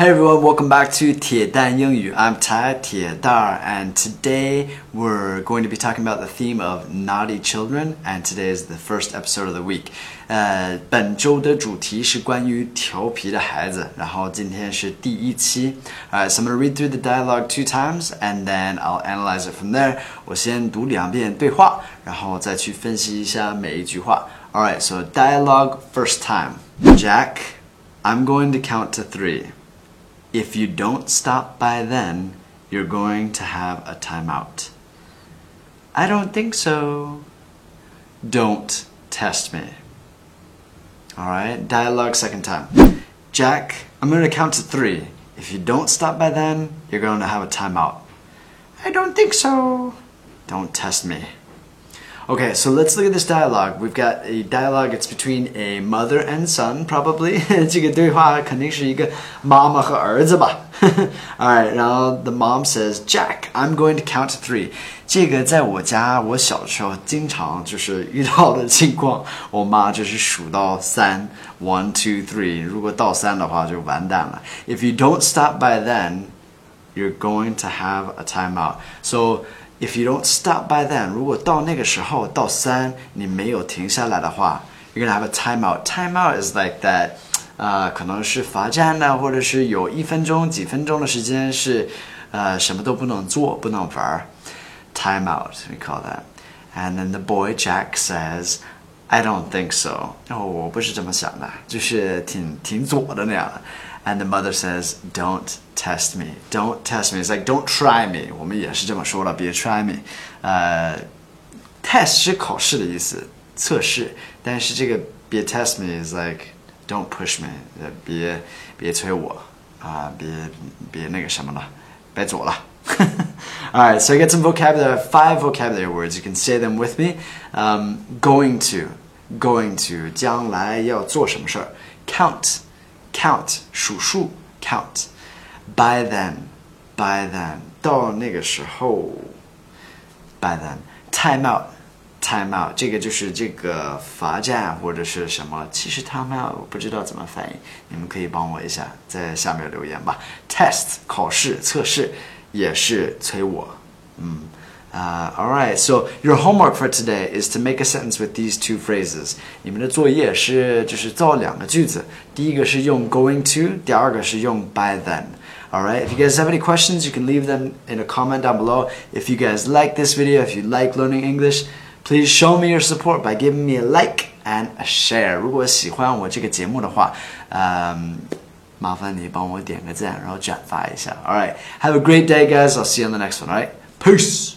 Hey everyone, welcome back to 铁蛋英语. I'm Tai 铁蛋 and today we're going to be talking about the theme of naughty children and today is the first episode of the week. 呃，本周的主题是关于调皮的孩子，然后今天是第一期。Alright, so I'm gonna read through the dialogue two times and then I'll analyze it from there. 我先读两遍对话，然后再去分析一下每一句话。Alright, so dialogue first time. Jack, I'm going to count to three. If you don't stop by then, you're going to have a timeout. I don't think so. Don't test me. Alright, dialogue second time. Jack, I'm going to count to three. If you don't stop by then, you're going to have a timeout. I don't think so. Don't test me. Okay, so let's look at this dialogue. We've got a dialogue. It's between a mother and son, probably. 这个对话肯定是一个妈妈和儿子吧。All right, now the mom says, "Jack, I'm going to count to three." 这个在我家，我小时候经常就是遇到的情况。我妈就是数到三，one, two, three。如果到三的话，就完蛋了。If you don't stop by then, you're going to have a timeout. So if you don't stop by then，如果到那个时候到三你没有停下来的话，you're gonna have a timeout. Timeout is like that，啊、呃，可能是罚站呢，或者是有一分钟、几分钟的时间是，呃，什么都不能做，不能玩。Timeout, we call that. And then the boy Jack says. I don't think so. 哦，我不是这么想的，就是挺挺左的那样的。And the mother says, "Don't test me. Don't test me. It's like don't try me." 我们也是这么说的，别 try me。呃，test 是考试的意思，测试。但是这个别 test me is like don't push me，别别催我啊，别别那个什么了，别左了。All right, so I get some vocabulary, five vocabulary words. You can say them with me. Um, going to, going to, 将来要做什么事儿。Count, count, 数数 count. By then, by then, 到那个时候。By then, time out, time out，这个就是这个罚站或者是什么。其实 time out 我不知道怎么翻译，你们可以帮我一下，在下面留言吧。Test 考试测试。也是催我。嗯。Uh, all right, so your homework for today is to make a sentence with these two phrases. 你们的作业是就是造两个句子，第一个是用 going to，第二个是用 by then. All right. If you guys have any questions, you can leave them in a comment down below. If you guys like this video, if you like learning English, please show me your support by giving me a like and a share. 如果喜欢我这个节目的话，嗯。麻烦你帮我点个赞，然后转发一下。All right, have a great day, guys. I'll see you on the next one. All right, peace.